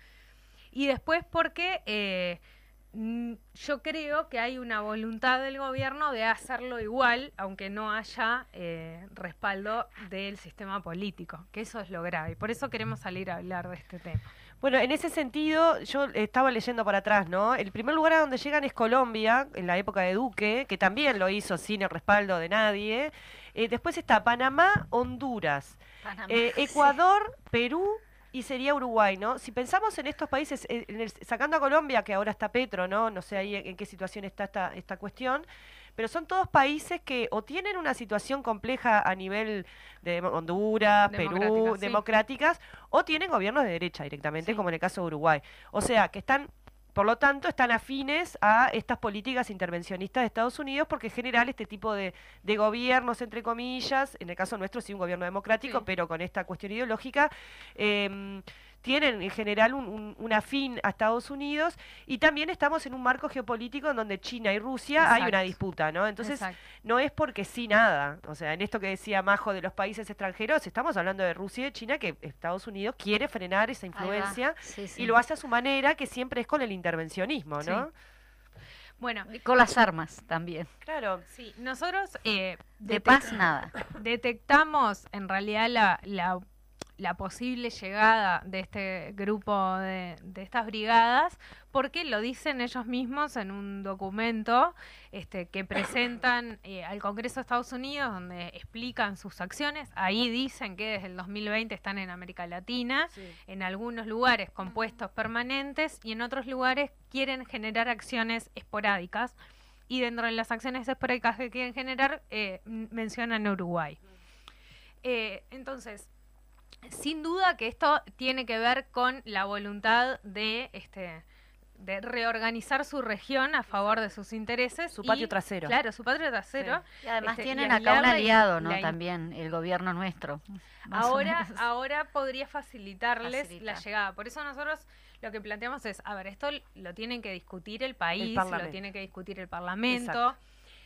Y después porque eh, yo creo que hay una voluntad del gobierno de hacerlo igual, aunque no haya eh, respaldo del sistema político, que eso es lo grave. Y por eso queremos salir a hablar de este tema. Bueno, en ese sentido, yo estaba leyendo para atrás, ¿no? El primer lugar a donde llegan es Colombia, en la época de Duque, que también lo hizo sin el respaldo de nadie. Eh, después está Panamá, Honduras, eh, Ecuador, Perú y sería Uruguay, ¿no? Si pensamos en estos países, eh, sacando a Colombia, que ahora está Petro, ¿no? No sé ahí en, qué situación está esta, esta cuestión pero son todos países que o tienen una situación compleja a nivel de Honduras, Perú, democráticas, o tienen gobiernos de derecha directamente, como en el caso de Uruguay. O sea, que están por lo tanto, están afines a estas políticas intervencionistas de Estados Unidos porque en general este tipo de, gobiernos, entre comillas, en el caso nuestro sí un gobierno democrático, pero con esta cuestión ideológica, eh, tienen en general un, un, afín a Estados Unidos y también estamos en un marco geopolítico en donde China y Rusia hay una disputa, ¿no? Entonces no es porque sí nada, o sea, en esto que decía Majo de los países extranjeros, estamos hablando de Rusia y de China que Estados Unidos quiere frenar esa influencia y lo hace a su manera que siempre es con el intervencionismo, ¿no? Bueno, con las armas también. Claro. Sí, nosotros eh, de paz nada. Detectamos en realidad la, la la posible llegada de este grupo de, estas brigadas, porque lo dicen ellos mismos en un documento este, que presentan eh, al Congreso de Estados Unidos, donde explican sus acciones. Ahí dicen que desde el 2020 están en América Latina, en algunos lugares con puestos permanentes y en otros lugares quieren generar acciones esporádicas. Y dentro de las acciones esporádicas que quieren generar, eh, mencionan Uruguay. Eh, entonces, sin duda que esto tiene que ver con la voluntad de este de reorganizar su región a favor de sus intereses. Su patio trasero. Claro, su patio trasero. Y además este, tienen acá un aliado, ¿no? También el gobierno nuestro. Ahora, ahora podría facilitarles la llegada. Por eso nosotros lo que planteamos es, a ver, esto lo tienen que discutir el país, lo tiene que discutir el Parlamento.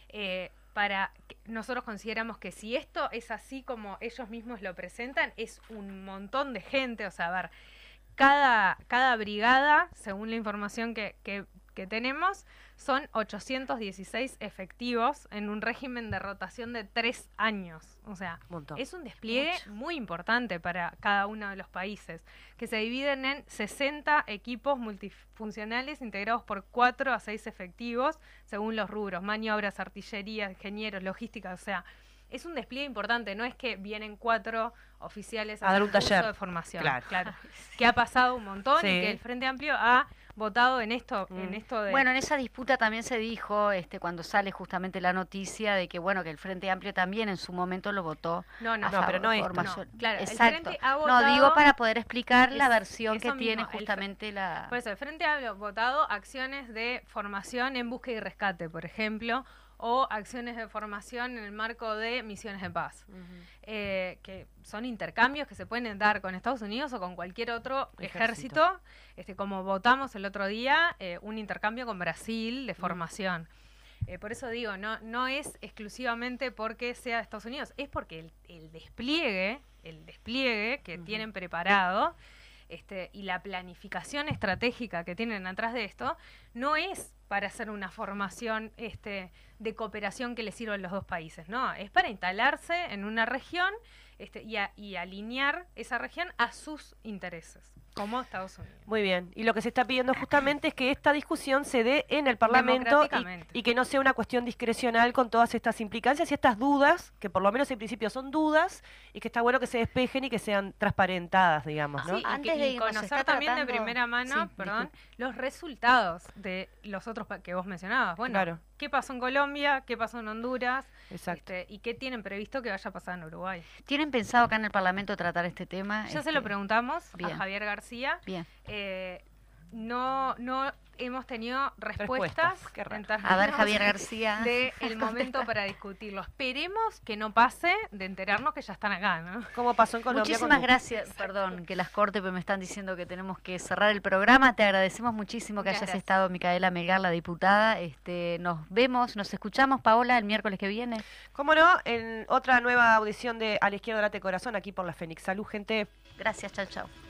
Eh, para nosotros consideramos que si esto es así como ellos mismos lo presentan, es un montón de gente, o sea, a ver, cada, cada brigada, según la información que, que, que tenemos, son 816 efectivos en un régimen de rotación de tres años. O sea, es un despliegue muy importante para cada uno de los países, que se dividen en 60 equipos multifuncionales integrados por 4 a 6 efectivos, según los rubros, maniobras, artillería, ingenieros, logística, o sea, es un despliegue importante, no es que vienen cuatro oficiales a, dar un taller de formación. Claro. Que ha pasado un montón y que el Frente Amplio ha votado en esto, en mm. esto de... Bueno, en esa disputa también se dijo, este, cuando sale justamente la noticia de que bueno que el Frente Amplio también en su momento lo votó. No, no, no pero no es. claro, Exacto. no digo para poder explicar la versión que tiene justamente la. Por eso el Frente ha votado acciones de formación en búsqueda y rescate, por ejemplo, o acciones de formación en el marco de misiones de paz, eh, que son intercambios que se pueden dar con Estados Unidos o con cualquier otro ejército, este, como votamos el otro día, eh, un intercambio con Brasil de formación. Eh, por eso digo, no, no es exclusivamente porque sea Estados Unidos, es porque el, despliegue, el despliegue que tienen preparado, este, y la planificación estratégica que tienen atrás de esto no es para hacer una formación este, de cooperación que le sirva a los dos países, no, es para instalarse en una región este, y, y alinear esa región a sus intereses. Como Estados Unidos. Muy bien. Y lo que se está pidiendo justamente es que esta discusión se dé en el Parlamento y, y, que no sea una cuestión discrecional con todas estas implicancias y estas dudas, que por lo menos en principio son dudas, y que está bueno que se despejen y que sean transparentadas, digamos. ¿no? Sí, Antes de conocer también de primera mano, perdón, los resultados de los otros que vos mencionabas. Bueno, claro. ¿qué pasó en Colombia? ¿Qué pasó en Honduras? Exacto. Este, ¿Y qué tienen previsto que vaya a pasar en Uruguay? ¿Tienen pensado acá en el Parlamento tratar este tema? Ya se lo este, preguntamos a Javier García. Bien. Eh, no, no hemos tenido respuestas, a ver Javier García de el momento para discutirlo. Esperemos que no pase de enterarnos que ya están acá, ¿no? Como pasó en Colombia. Muchísimas gracias, perdón, que las corte pero me están diciendo que tenemos que cerrar el programa. Te agradecemos muchísimo que hayas estado, Micaela Megar, la diputada. Este, nos vemos, nos escuchamos, Paola, el miércoles que viene. Cómo no, en otra nueva audición de A la izquierda late corazón aquí por la Fénix. Salud, gente. Gracias, chao, chao.